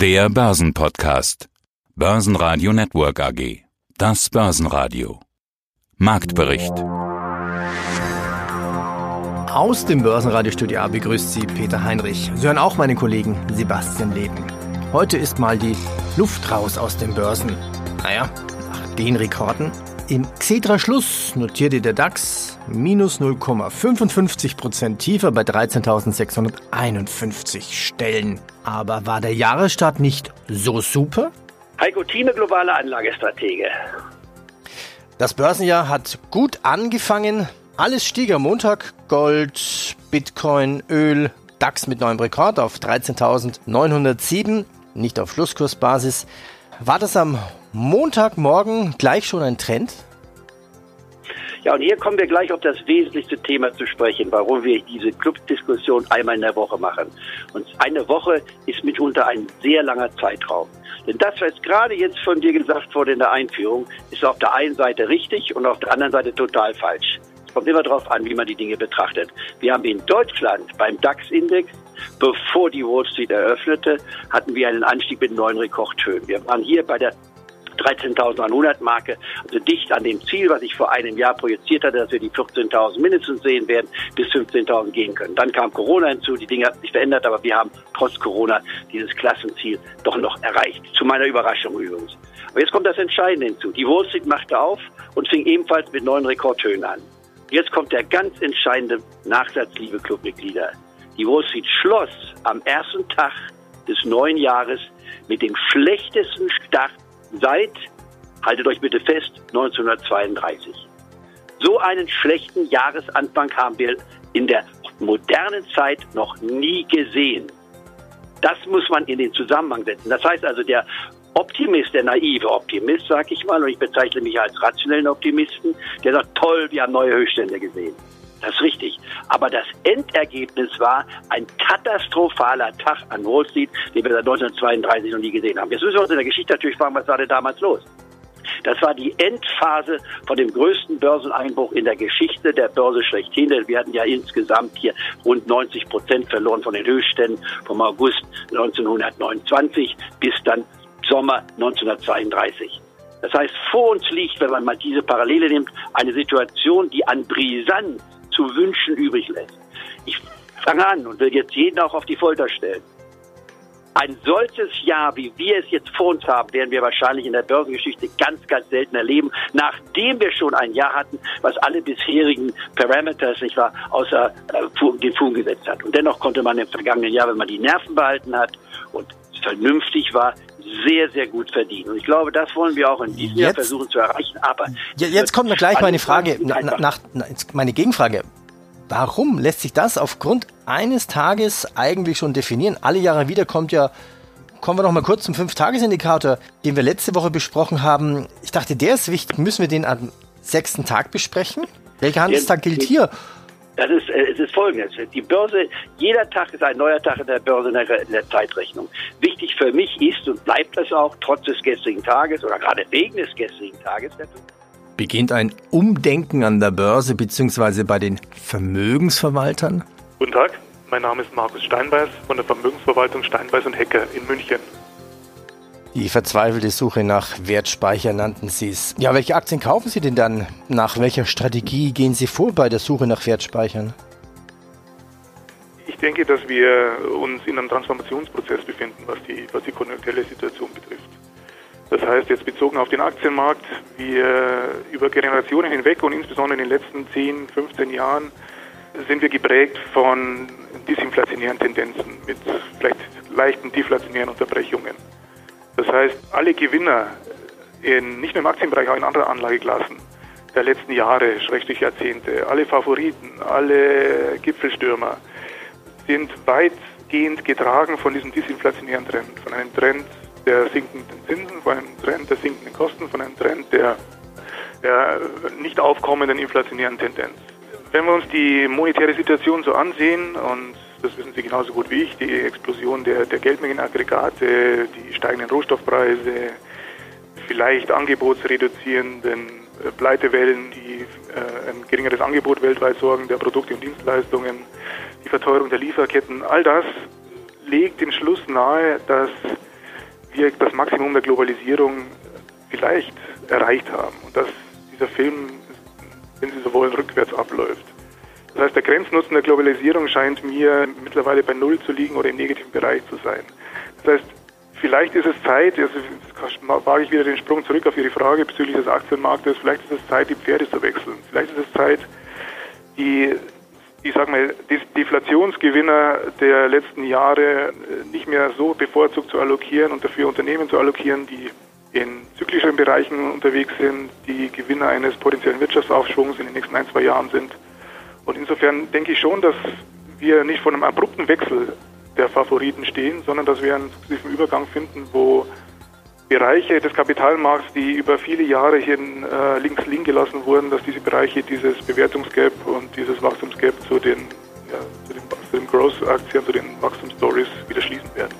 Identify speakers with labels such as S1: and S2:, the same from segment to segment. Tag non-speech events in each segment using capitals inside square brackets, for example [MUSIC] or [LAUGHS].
S1: Der Börsenpodcast. Börsenradio Network AG. Das Börsenradio. Marktbericht.
S2: Aus dem Börsenradiostudio A begrüßt Sie Peter Heinrich. Sie hören auch meinen Kollegen Sebastian Leben. Heute ist mal die Luft raus aus den Börsen. Naja, nach den Rekorden. Im Xetra Schluss notierte der DAX minus 0,55 Prozent tiefer bei 13.651 Stellen. Aber war der Jahresstart nicht so super?
S3: Heiko Thieme, globale Anlagestratege.
S2: Das Börsenjahr hat gut angefangen. Alles stieg am Montag. Gold, Bitcoin, Öl, DAX mit neuem Rekord auf 13.907, nicht auf Schlusskursbasis. War das am Montagmorgen gleich schon ein Trend?
S3: Ja, und hier kommen wir gleich auf das wesentlichste Thema zu sprechen, warum wir diese Clubdiskussion einmal in der Woche machen. Und eine Woche ist mitunter ein sehr langer Zeitraum. Denn das, was gerade jetzt von dir gesagt wurde in der Einführung, ist auf der einen Seite richtig und auf der anderen Seite total falsch. Es kommt immer darauf an, wie man die Dinge betrachtet. Wir haben in Deutschland beim DAX-Index bevor die Wall Street eröffnete, hatten wir einen Anstieg mit neuen Rekordhöhen. Wir waren hier bei der 13.100 Marke, also dicht an dem Ziel, was ich vor einem Jahr projiziert hatte, dass wir die 14.000 mindestens sehen werden, bis 15.000 gehen können. Dann kam Corona hinzu, die Dinge haben sich verändert, aber wir haben trotz Corona dieses Klassenziel doch noch erreicht. Zu meiner Überraschung übrigens. Aber jetzt kommt das Entscheidende hinzu. Die Wall Street machte auf und fing ebenfalls mit neuen Rekordhöhen an. Jetzt kommt der ganz entscheidende Nachsatz, liebe Clubmitglieder. Die Wall Street schloss am ersten Tag des neuen Jahres mit dem schlechtesten Start seit, haltet euch bitte fest, 1932. So einen schlechten Jahresanfang haben wir in der modernen Zeit noch nie gesehen. Das muss man in den Zusammenhang setzen. Das heißt also, der Optimist, der naive Optimist, sag ich mal, und ich bezeichne mich als rationellen Optimisten, der sagt, toll, wir haben neue Höchststände gesehen. Das ist richtig. Aber das Endergebnis war ein katastrophaler Tag an Wall Street, den wir seit 1932 noch nie gesehen haben. Jetzt müssen wir uns in der Geschichte natürlich fragen, was war denn damals los? Das war die Endphase von dem größten Börseneinbruch in der Geschichte der Börse schlechthin. Denn wir hatten ja insgesamt hier rund 90 Prozent verloren von den Höchstständen vom August 1929 bis dann Sommer 1932. Das heißt, vor uns liegt, wenn man mal diese Parallele nimmt, eine Situation, die an Brisanz zu wünschen übrig lässt. Ich fange an und will jetzt jeden auch auf die Folter stellen. Ein solches Jahr, wie wir es jetzt vor uns haben, werden wir wahrscheinlich in der Börsengeschichte ganz, ganz selten erleben, nachdem wir schon ein Jahr hatten, was alle bisherigen Parameters, nicht wahr, außer äh, den Fugen gesetzt hat. Und dennoch konnte man im vergangenen Jahr, wenn man die Nerven behalten hat und vernünftig war, sehr, sehr gut verdienen. Und ich glaube, das wollen wir auch in diesem jetzt, Jahr versuchen zu erreichen. Aber
S2: jetzt kommt noch gleich meine Frage, nach, nach, meine Gegenfrage. Warum lässt sich das aufgrund eines Tages eigentlich schon definieren? Alle Jahre wieder kommt ja, kommen wir noch mal kurz zum Fünf-Tages-Indikator, den wir letzte Woche besprochen haben. Ich dachte, der ist wichtig. Müssen wir den am sechsten Tag besprechen? Welcher Handelstag gilt hier?
S3: Das ist, äh, es ist folgendes. Die Börse, jeder Tag ist ein neuer Tag in der Börse in der, in der Zeitrechnung. Wichtig für mich ist und bleibt es auch, trotz des gestrigen Tages oder gerade wegen des gestrigen Tages,
S2: beginnt ein Umdenken an der Börse bzw. bei den Vermögensverwaltern?
S4: Guten Tag, mein Name ist Markus Steinbeiß von der Vermögensverwaltung Steinbeiß und Hecker in München.
S2: Die verzweifelte Suche nach Wertspeicher nannten Sie es. Ja, welche Aktien kaufen Sie denn dann? Nach welcher Strategie gehen Sie vor bei der Suche nach Wertspeichern?
S4: Ich denke, dass wir uns in einem Transformationsprozess befinden, was die, was die konjunkturelle Situation betrifft. Das heißt, jetzt bezogen auf den Aktienmarkt, wir über Generationen hinweg und insbesondere in den letzten 10, 15 Jahren sind wir geprägt von disinflationären Tendenzen mit vielleicht leichten deflationären Unterbrechungen. Das heißt, alle Gewinner in, nicht nur im Aktienbereich, auch in anderen Anlageklassen der letzten Jahre, schrecklich Jahrzehnte, alle Favoriten, alle Gipfelstürmer sind weitgehend getragen von diesem disinflationären Trend, von einem Trend der sinkenden Zinsen, von einem Trend der sinkenden Kosten, von einem Trend der, der nicht aufkommenden inflationären Tendenz. Wenn wir uns die monetäre Situation so ansehen und das wissen Sie genauso gut wie ich, die Explosion der, der Geldmengenaggregate, die steigenden Rohstoffpreise, vielleicht angebotsreduzierenden äh, Pleitewellen, die äh, ein geringeres Angebot weltweit sorgen, der Produkte und Dienstleistungen, die Verteuerung der Lieferketten, all das legt den Schluss nahe, dass wir das Maximum der Globalisierung vielleicht erreicht haben und dass dieser Film, wenn Sie so wollen, rückwärts abläuft. Das heißt, der Grenznutzen der Globalisierung scheint mir mittlerweile bei Null zu liegen oder im negativen Bereich zu sein. Das heißt, vielleicht ist es Zeit, also wage ich wieder den Sprung zurück auf Ihre Frage bezüglich des Aktienmarktes, vielleicht ist es Zeit, die Pferde zu wechseln. Vielleicht ist es Zeit, die, ich sag mal, Deflationsgewinner der letzten Jahre äh, nicht mehr so bevorzugt zu allokieren und dafür Unternehmen zu allokieren, die in zyklischen Bereichen unterwegs sind, die Gewinner eines potenziellen Wirtschaftsaufschwungs in den nächsten ein, zwei Jahren sind. Und insofern denke ich schon, dass wir nicht vor einem abrupten Wechsel der Favoriten stehen, sondern dass wir einen sukzessiven Übergang finden, wo Bereiche des Kapitalmarkts, die über viele Jahre hier äh, links liegen gelassen wurden, dass diese Bereiche dieses Bewertungsgap und dieses Wachstumsgap zu den, ja, zu den, zu den Growth-Aktien, zu den Wachstumsstories wieder schließen werden.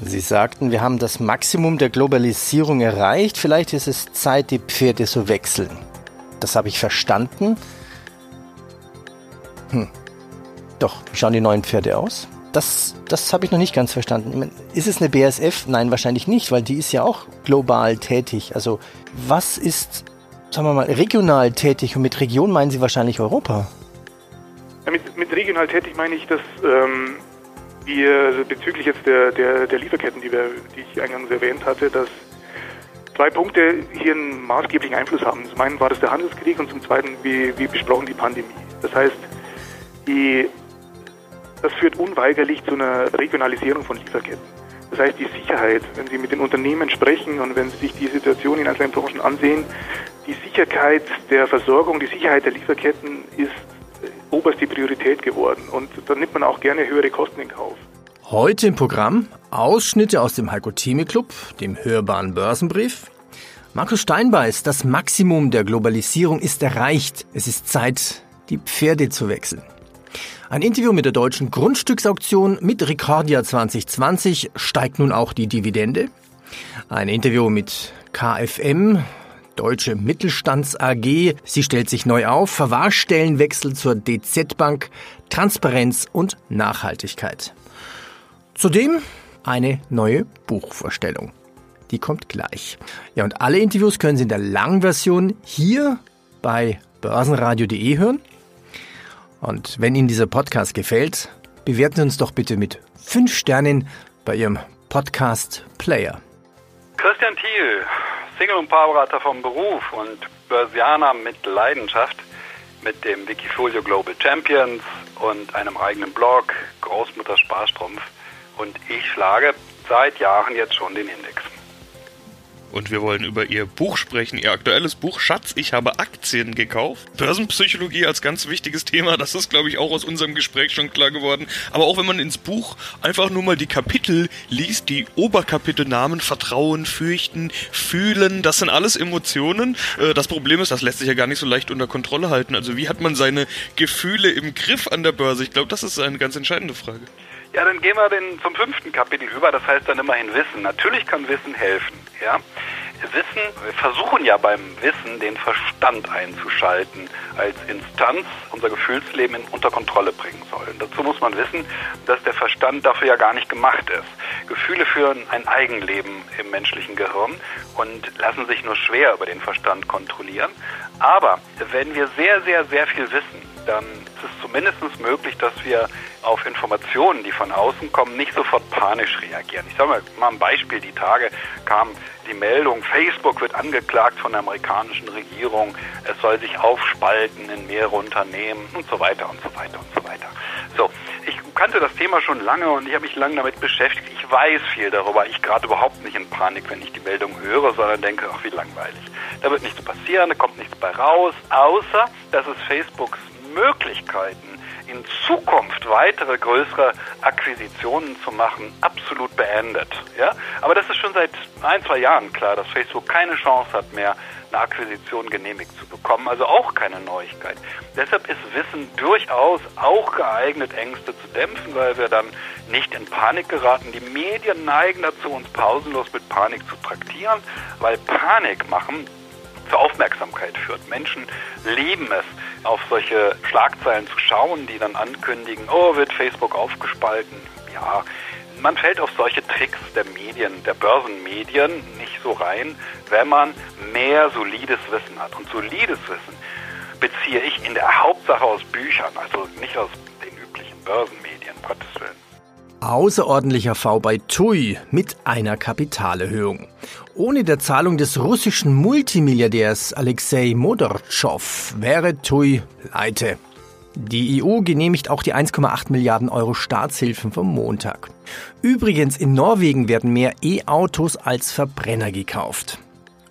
S2: Sie sagten, wir haben das Maximum der Globalisierung erreicht. Vielleicht ist es Zeit, die Pferde zu wechseln. Das habe ich verstanden. Hm. Doch, wie schauen die neuen Pferde aus? Das, das habe ich noch nicht ganz verstanden. Ist es eine BSF? Nein, wahrscheinlich nicht, weil die ist ja auch global tätig. Also was ist, sagen wir mal, regional tätig? Und mit Region meinen Sie wahrscheinlich Europa?
S4: Ja, mit, mit, regional tätig meine ich, dass ähm, wir also bezüglich jetzt der, der, der Lieferketten, die, wir, die ich eingangs erwähnt hatte, dass zwei Punkte hier einen maßgeblichen Einfluss haben. Zum einen war das der Handelskrieg und zum zweiten, wie, wie besprochen, die Pandemie. Das heißt, die, das führt unweigerlich zu einer Regionalisierung von Lieferketten. Das heißt, die Sicherheit, wenn Sie mit den Unternehmen sprechen und wenn Sie sich die Situation in einzelnen Branchen ansehen, die Sicherheit der Versorgung, die Sicherheit der Lieferketten ist oberste Priorität geworden. Und dann nimmt man auch gerne höhere Kosten in Kauf.
S2: Heute im Programm Ausschnitte aus dem Heiko Theme Club, dem hörbaren Börsenbrief. Markus Steinbeiß, das Maximum der Globalisierung ist erreicht. Es ist Zeit, die Pferde zu wechseln. Ein Interview mit der deutschen Grundstücksauktion mit Ricordia 2020 steigt nun auch die Dividende. Ein Interview mit KFM, Deutsche Mittelstands AG. Sie stellt sich neu auf. Verwahrstellenwechsel zur DZ Bank, Transparenz und Nachhaltigkeit. Zudem eine neue Buchvorstellung. Die kommt gleich. Ja, und alle Interviews können Sie in der langen Version hier bei börsenradio.de hören. Und wenn Ihnen dieser Podcast gefällt, bewerten Sie uns doch bitte mit fünf Sternen bei Ihrem Podcast Player.
S5: Christian Thiel, Single- und Paarberater vom Beruf und Börsianer mit Leidenschaft mit dem Wikifolio Global Champions und einem eigenen Blog, Großmutter Sparstrumpf. Und ich schlage seit Jahren jetzt schon den Index
S6: und wir wollen über ihr Buch sprechen, ihr aktuelles Buch Schatz, ich habe Aktien gekauft. Börsenpsychologie als ganz wichtiges Thema, das ist, glaube ich, auch aus unserem Gespräch schon klar geworden. Aber auch wenn man ins Buch einfach nur mal die Kapitel liest, die Oberkapitelnamen, Vertrauen, Fürchten, Fühlen, das sind alles Emotionen. Äh, das Problem ist, das lässt sich ja gar nicht so leicht unter Kontrolle halten. Also wie hat man seine Gefühle im Griff an der Börse? Ich glaube, das ist eine ganz entscheidende Frage.
S5: Ja, dann gehen wir den, zum fünften Kapitel über. Das heißt dann immerhin Wissen. Natürlich kann Wissen helfen. Ja, Wissen, wir versuchen ja beim Wissen den Verstand einzuschalten als Instanz, unser Gefühlsleben unter Kontrolle bringen soll. Und dazu muss man wissen, dass der Verstand dafür ja gar nicht gemacht ist. Gefühle führen ein Eigenleben im menschlichen Gehirn und lassen sich nur schwer über den Verstand kontrollieren. Aber wenn wir sehr, sehr, sehr viel wissen, dann ist es zumindest möglich, dass wir auf Informationen, die von außen kommen, nicht sofort panisch reagieren. Ich sage mal, ein Beispiel. Die Tage kam die Meldung, Facebook wird angeklagt von der amerikanischen Regierung, es soll sich aufspalten in mehrere Unternehmen und so weiter und so weiter und so weiter. So, ich kannte das Thema schon lange und ich habe mich lange damit beschäftigt. Ich weiß viel darüber. Ich gerade überhaupt nicht in Panik, wenn ich die Meldung höre, sondern denke, ach wie langweilig. Da wird nichts passieren, da kommt nichts bei raus, außer dass es Facebooks Möglichkeiten, in Zukunft weitere größere Akquisitionen zu machen, absolut beendet. Ja? Aber das ist schon seit ein, zwei Jahren klar, dass Facebook keine Chance hat mehr, eine Akquisition genehmigt zu bekommen. Also auch keine Neuigkeit. Deshalb ist Wissen durchaus auch geeignet, Ängste zu dämpfen, weil wir dann nicht in Panik geraten. Die Medien neigen dazu, uns pausenlos mit Panik zu traktieren, weil Panik machen zur Aufmerksamkeit führt. Menschen lieben es, auf solche Schlagzeilen zu schauen, die dann ankündigen, oh, wird Facebook aufgespalten. Ja, man fällt auf solche Tricks der Medien, der Börsenmedien nicht so rein, wenn man mehr solides Wissen hat. Und solides Wissen beziehe ich in der Hauptsache aus Büchern, also nicht aus den üblichen Börsenmedien, Gottes Willen.
S2: Außerordentlicher V bei TUI mit einer Kapitalerhöhung. Ohne der Zahlung des russischen Multimilliardärs Alexei Modortschow wäre TUI pleite. Die EU genehmigt auch die 1,8 Milliarden Euro Staatshilfen vom Montag. Übrigens, in Norwegen werden mehr E-Autos als Verbrenner gekauft.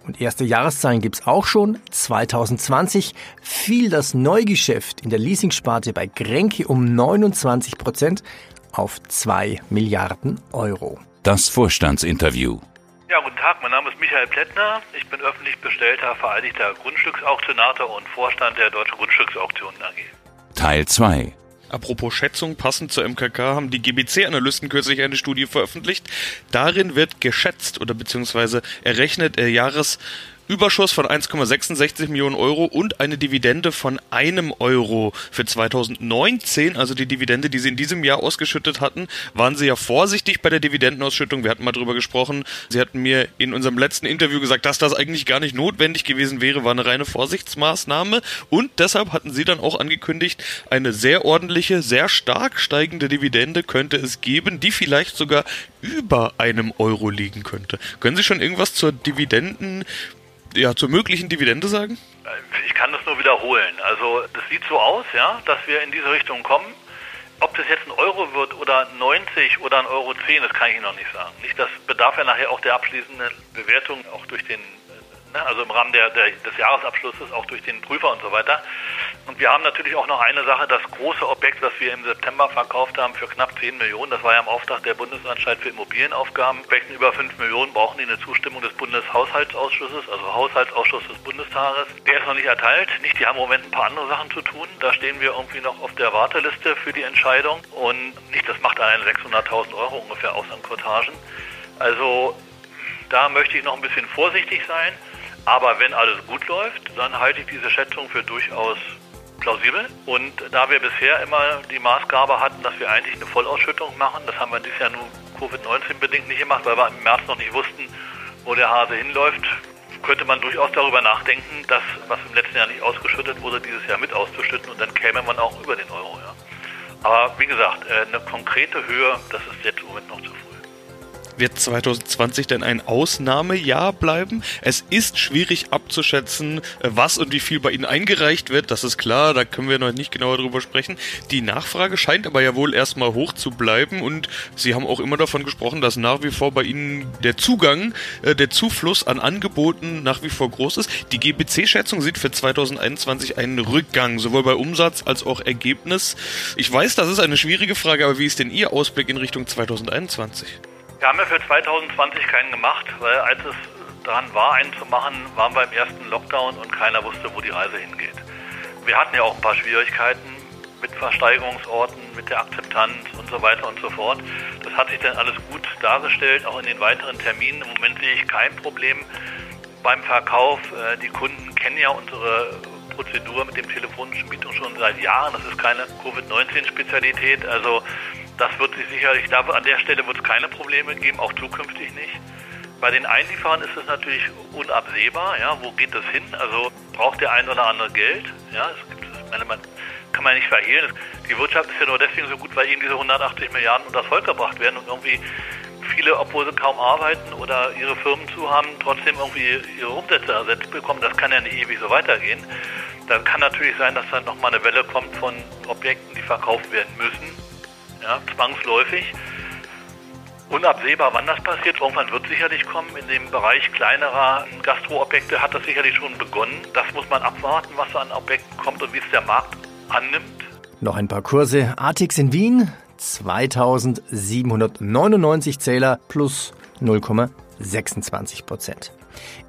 S2: Und erste Jahreszahlen gibt's auch schon. 2020 fiel das Neugeschäft in der Leasingsparte bei Grenke um 29 Prozent auf 2 Milliarden Euro.
S1: Das Vorstandsinterview.
S7: Ja, guten Tag, mein Name ist Michael Plättner. Ich bin öffentlich bestellter Vereidigter Grundstücksauktionator und Vorstand der Deutschen Grundstücksauktionen AG.
S1: Teil 2.
S6: Apropos Schätzung, passend zur MKK haben die GBC-Analysten kürzlich eine Studie veröffentlicht. Darin wird geschätzt oder beziehungsweise errechnet der Jahres Überschuss von 1,66 Millionen Euro und eine Dividende von einem Euro für 2019, also die Dividende, die sie in diesem Jahr ausgeschüttet hatten, waren sie ja vorsichtig bei der Dividendenausschüttung. Wir hatten mal drüber gesprochen. Sie hatten mir in unserem letzten Interview gesagt, dass das eigentlich gar nicht notwendig gewesen wäre, war eine reine Vorsichtsmaßnahme und deshalb hatten sie dann auch angekündigt, eine sehr ordentliche, sehr stark steigende Dividende könnte es geben, die vielleicht sogar über einem Euro liegen könnte. Können Sie schon irgendwas zur Dividenden ja, zur möglichen Dividende sagen?
S7: Ich kann das nur wiederholen. Also das sieht so aus, ja, dass wir in diese Richtung kommen. Ob das jetzt ein Euro wird oder 90 oder ein Euro 10, das kann ich Ihnen noch nicht sagen. Nicht, das bedarf ja nachher auch der abschließenden Bewertung, auch durch den ne? also im Rahmen der, der, des Jahresabschlusses, auch durch den Prüfer und so weiter. Und wir haben natürlich auch noch eine Sache, das große Objekt, das wir im September verkauft haben für knapp 10 Millionen, das war ja im Auftrag der Bundesanstalt für Immobilienaufgaben. Objekten über 5 Millionen brauchen die eine Zustimmung des Bundeshaushaltsausschusses, also Haushaltsausschuss des Bundestages. Der ist noch nicht erteilt. Nicht, die haben im Moment ein paar andere Sachen zu tun. Da stehen wir irgendwie noch auf der Warteliste für die Entscheidung. Und nicht, das macht allein 600.000 Euro ungefähr aus an Quotagen. Also da möchte ich noch ein bisschen vorsichtig sein. Aber wenn alles gut läuft, dann halte ich diese Schätzung für durchaus plausibel. Und da wir bisher immer die Maßgabe hatten, dass wir eigentlich eine Vollausschüttung machen, das haben wir dieses Jahr nur Covid-19 bedingt nicht gemacht, weil wir im März noch nicht wussten, wo der Hase hinläuft, könnte man durchaus darüber nachdenken, das, was im letzten Jahr nicht ausgeschüttet wurde, dieses Jahr mit auszuschütten und dann käme man auch über den Euro. Ja. Aber wie gesagt, äh, eine konkrete Höhe, das ist jetzt im Moment noch zu früh.
S6: Wird 2020 denn ein Ausnahmejahr bleiben? Es ist schwierig abzuschätzen, äh, was und wie viel bei Ihnen eingereicht wird. Das ist klar, da können wir noch nicht genauer drüber sprechen. Die Nachfrage scheint aber ja wohl erstmal hoch zu bleiben und Sie haben auch immer davon gesprochen, dass nach wie vor bei Ihnen der Zugang, äh, der Zufluss an Angeboten nach wie vor groß ist. Die GBC-Schätzung sieht für 2021 einen Rückgang, sowohl bei Umsatz als auch Ergebnis. Ich weiß, das ist eine schwierige Frage, aber wie ist denn Ihr Ausblick in Richtung 2021?
S7: Wir haben ja für 2020 keinen gemacht, weil als es dran war, einen zu machen, waren wir im ersten Lockdown und keiner wusste, wo die Reise hingeht. Wir hatten ja auch ein paar Schwierigkeiten mit Versteigerungsorten, mit der Akzeptanz und so weiter und so fort. Das hat sich dann alles gut dargestellt, auch in den weiteren Terminen. Im Moment sehe ich kein Problem beim Verkauf. Äh, die Kunden kennen ja unsere Prozedur mit dem telefonischen Mietung schon seit Jahren. Das ist keine Covid-19-Spezialität. Also das wird sich sicherlich, da, an der Stelle wird es keine Probleme geben, auch zukünftig nicht. Bei den Einlieferern ist es natürlich unabsehbar, ja, wo geht das hin? Also braucht der ein oder andere Geld? Ja, es gibt, meine, man kann man nicht verhehlen. Die Wirtschaft ist ja nur deswegen so gut, weil ihnen diese 180 Milliarden unter das Volk gebracht werden und irgendwie viele, obwohl sie kaum arbeiten oder ihre Firmen zu haben, trotzdem irgendwie ihre Umsätze ersetzt bekommen. Das kann ja nicht ewig so weitergehen. Dann kann natürlich sein, dass dann nochmal eine Welle kommt von Objekten, die verkauft werden müssen ja, zwangsläufig. Unabsehbar, wann das passiert, irgendwann wird sicherlich kommen. In dem Bereich kleinerer Gastroobjekte hat das sicherlich schon begonnen. Das muss man abwarten, was an Objekten kommt und wie es der Markt annimmt.
S2: Noch ein paar Kurse. Artix in Wien 2799 Zähler plus 0,26 Prozent.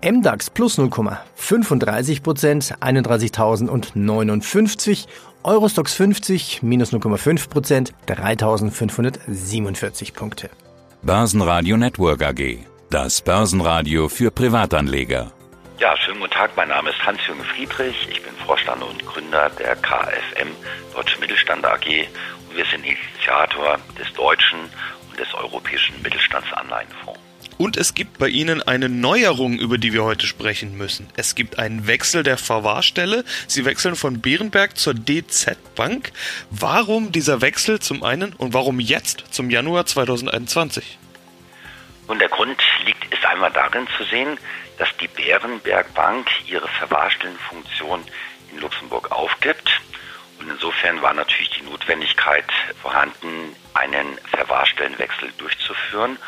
S2: MDAX plus 0,35 Prozent, 31.059 Eurostox 50 minus 0,5 Prozent, 3.547 Punkte.
S1: Börsenradio Network AG. Das Börsenradio für Privatanleger.
S8: Ja, schönen guten Tag. Mein Name ist Hans-Jürgen Friedrich. Ich bin Vorstand und Gründer der KFM Deutsche Mittelstand AG. Und wir sind Initiator des deutschen des Europäischen Mittelstandsanleihenfonds.
S6: Und es gibt bei Ihnen eine Neuerung, über die wir heute sprechen müssen. Es gibt einen Wechsel der Verwahrstelle. Sie wechseln von Bärenberg zur DZ Bank. Warum dieser Wechsel zum einen und warum jetzt zum Januar 2021?
S8: Und der Grund liegt ist einmal darin zu sehen, dass die Bärenberg Bank ihre Verwahrstellenfunktion in Luxemburg aufgibt. Und insofern war natürlich die Notwendigkeit vorhanden, einen Verwahrstellenwechsel durchzuführen.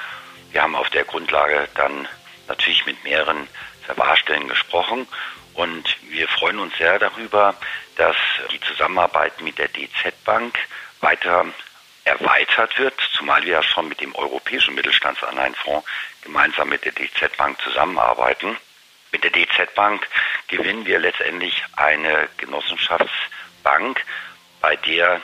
S8: Wir haben auf der Grundlage dann natürlich mit mehreren Verwahrstellen gesprochen und wir freuen uns sehr darüber, dass die Zusammenarbeit mit der DZ Bank weiter erweitert wird, zumal wir ja schon mit dem Europäischen Mittelstandsanleihenfonds gemeinsam mit der DZ Bank zusammenarbeiten. Mit der DZ Bank gewinnen wir letztendlich eine Genossenschaftsbank, bei der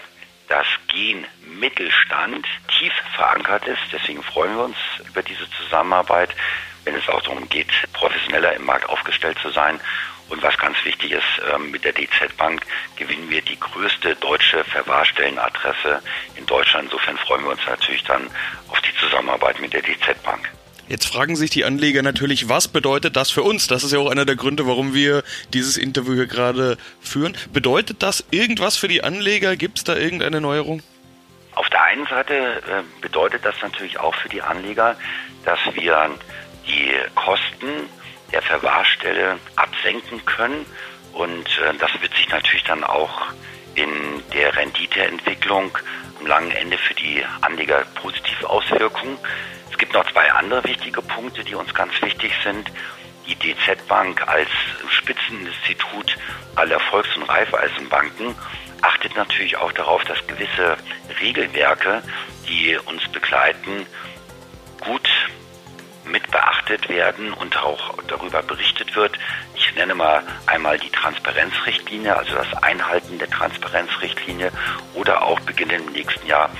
S8: das Gen Mittelstand tief verankert ist. Deswegen freuen wir uns über diese Zusammenarbeit, wenn es auch darum geht, professioneller im Markt aufgestellt zu sein. Und was ganz wichtig ist, ähm, mit der DZ Bank gewinnen wir die größte deutsche Verwahrstellenadresse in Deutschland. Insofern freuen wir uns natürlich dann auf die Zusammenarbeit mit der DZ Bank.
S6: Jetzt fragen sich die Anleger natürlich, was bedeutet das für uns? Das ist ja auch einer der Gründe, warum wir dieses Interview hier gerade führen. Bedeutet das irgendwas für die Anleger? Gibt es da irgendeine Neuerung?
S8: Auf der einen Seite äh, bedeutet das natürlich auch für die Anleger, dass wir die Kosten der Verwahrstelle absenken können und äh, das wird sich natürlich dann auch in der Renditeentwicklung am langen Ende für die Anleger positiv auswirken. Es gibt noch zwei andere wichtige Punkte, die uns ganz wichtig sind. Die DZ Bank als Spitzeninstitut aller Volks- und Raiffeisenbanken achtet natürlich auch darauf, dass gewisse Regelwerke, die uns begleiten, mit beachtet werden und auch darüber berichtet wird. Ich nenne mal einmal die Transparenzrichtlinie, also das Einhalten der Transparenzrichtlinie oder auch beginnend im nächsten Jahr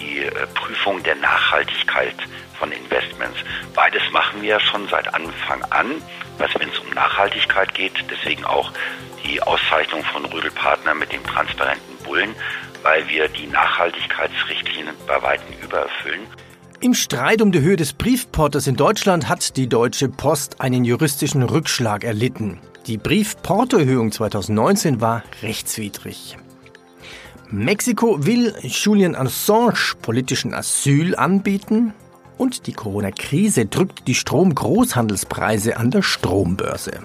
S8: die äh, Prüfung der Nachhaltigkeit von Investments. Beides machen wir schon seit Anfang an, was wenn es um Nachhaltigkeit geht, deswegen auch die Auszeichnung von Rödel Partner mit dem transparenten Bullen, weil wir die Nachhaltigkeitsrichtlinien bei weitem übererfüllen.
S2: Im Streit um die Höhe des Briefporters in Deutschland hat die Deutsche Post einen juristischen Rückschlag erlitten. Die Briefportoerhöhung 2019 war rechtswidrig. Mexiko will Julian Assange politischen Asyl anbieten und die Corona-Krise drückt die Stromgroßhandelspreise an der Strombörse.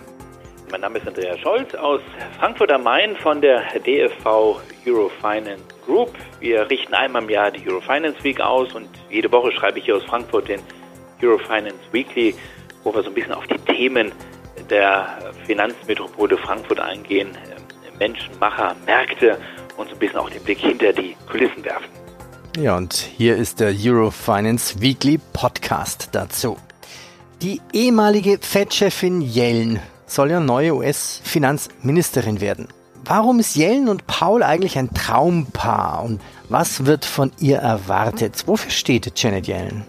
S9: Mein Name ist Andreas Scholz aus Frankfurt am Main von der DFV Eurofinance Group. Wir richten einmal im Jahr die Eurofinance Week aus und jede Woche schreibe ich hier aus Frankfurt den Eurofinance Weekly, wo wir so ein bisschen auf die Themen der Finanzmetropole Frankfurt eingehen, Menschen, Macher, Märkte und so ein bisschen auch den Blick hinter die Kulissen werfen.
S2: Ja, und hier ist der Eurofinance Weekly Podcast dazu. Die ehemalige Fed-Chefin Yellen soll ja neue US-Finanzministerin werden. Warum ist Yellen und Paul eigentlich ein Traumpaar und was wird von ihr erwartet? Wofür steht Janet Yellen?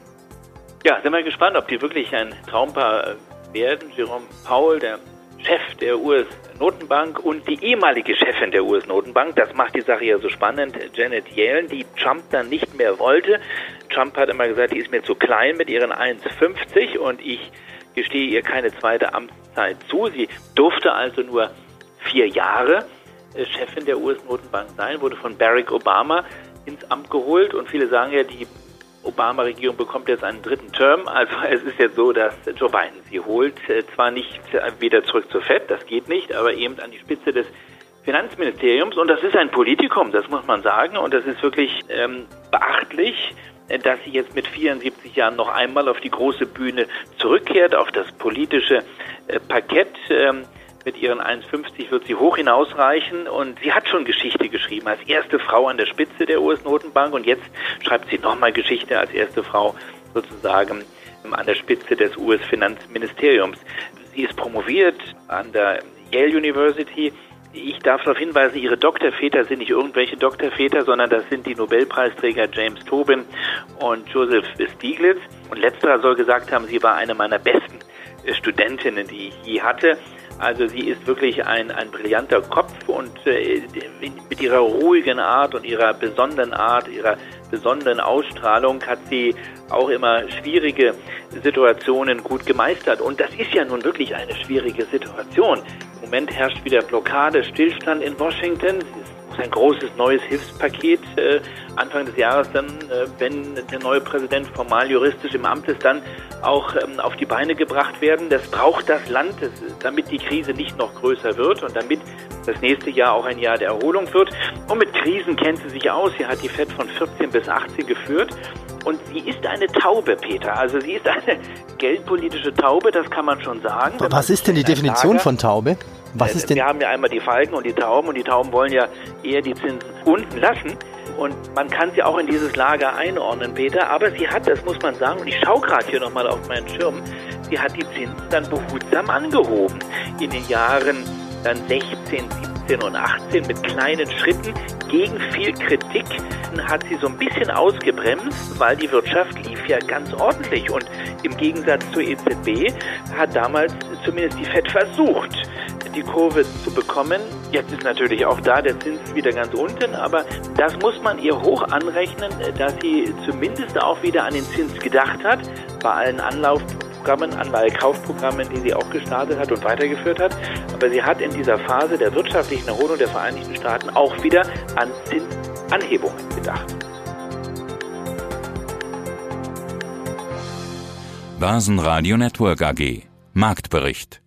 S9: Ja, sind wir gespannt, ob die wirklich ein Traumpaar werden. Jerome Paul, der Chef der US-Notenbank und die ehemalige Chefin der US-Notenbank. Das macht die Sache ja so spannend. Janet Yellen, die Trump dann nicht mehr wollte. Trump hat immer gesagt, die ist mir zu klein mit ihren 1,50 und ich gestehe ihr keine zweite Amtszeit zu. Sie durfte also nur vier Jahre äh, Chefin der US-Notenbank sein, wurde von Barack Obama ins Amt geholt und viele sagen ja, die Obama-Regierung bekommt jetzt einen dritten Term. Also es ist jetzt so, dass Joe Biden sie holt. Äh, zwar nicht wieder zurück zur FED, das geht nicht, aber eben an die Spitze des Finanzministeriums. Und das ist ein Politikum, das muss man sagen. Und das ist wirklich ähm, beachtlich, äh, dass sie jetzt mit 74 Jahren noch einmal auf die große Bühne zurückkehrt, auf das politische äh, Parkett. Ähm, mit ihren 1,50 wird sie hoch hinausreichen und sie hat schon Geschichte geschrieben als erste Frau an der Spitze der US-Notenbank und jetzt schreibt sie nochmal Geschichte als erste Frau sozusagen an der Spitze des US-Finanzministeriums. Sie ist promoviert an der Yale University. Ich darf darauf hinweisen, ihre Doktorväter sind nicht irgendwelche Doktorväter, sondern das sind die Nobelpreisträger James Tobin und Joseph Stiglitz. Und letzterer soll gesagt haben, sie war eine meiner besten Studentinnen, die ich je hatte. Also sie ist wirklich ein, ein brillanter Kopf und äh, mit ihrer ruhigen Art und ihrer besonderen Art, ihrer besonderen Ausstrahlung hat sie auch immer schwierige Situationen gut gemeistert. Und das ist ja nun wirklich eine schwierige Situation. Im Moment herrscht wieder Blockade, Stillstand in Washington. Ein großes neues Hilfspaket äh, Anfang des Jahres dann, äh, wenn der neue Präsident formal juristisch im Amt ist, dann auch ähm, auf die Beine gebracht werden. Das braucht das Land, das, damit die Krise nicht noch größer wird und damit das nächste Jahr auch ein Jahr der Erholung wird. Und mit Krisen kennt sie sich aus. Sie hat die FED von 14 bis 18 geführt. Und sie ist eine Taube, Peter. Also sie ist eine [LAUGHS] geldpolitische Taube, das kann man schon sagen.
S2: Was ist denn die Definition Lager, von Taube?
S9: Was äh, ist denn? Wir haben ja einmal die Falken und die Tauben und die Tauben wollen ja eher die Zinsen unten lassen. Und man kann sie auch in dieses Lager einordnen, Peter. Aber sie hat, das muss man sagen, und ich schaue gerade hier nochmal auf meinen Schirm, sie hat die Zinsen dann behutsam angehoben. In den Jahren dann 16, 17 und 18 mit kleinen Schritten gegen viel Kritik hat sie so ein bisschen ausgebremst, weil die Wirtschaft lief ja ganz ordentlich und im Gegensatz zur EZB hat damals zumindest die Fed versucht, die Kurve zu bekommen. Jetzt ist natürlich auch da der Zins wieder ganz unten, aber das muss man ihr hoch anrechnen, dass sie zumindest auch wieder an den Zins gedacht hat, bei allen Anlaufprogrammen, Anleihekaufprogrammen, die sie auch gestartet hat und weitergeführt hat. Aber sie hat in dieser Phase der wirtschaftlichen Erholung der Vereinigten Staaten auch wieder an Zinsanhebungen gedacht.
S1: Basen Radio Network AG Marktbericht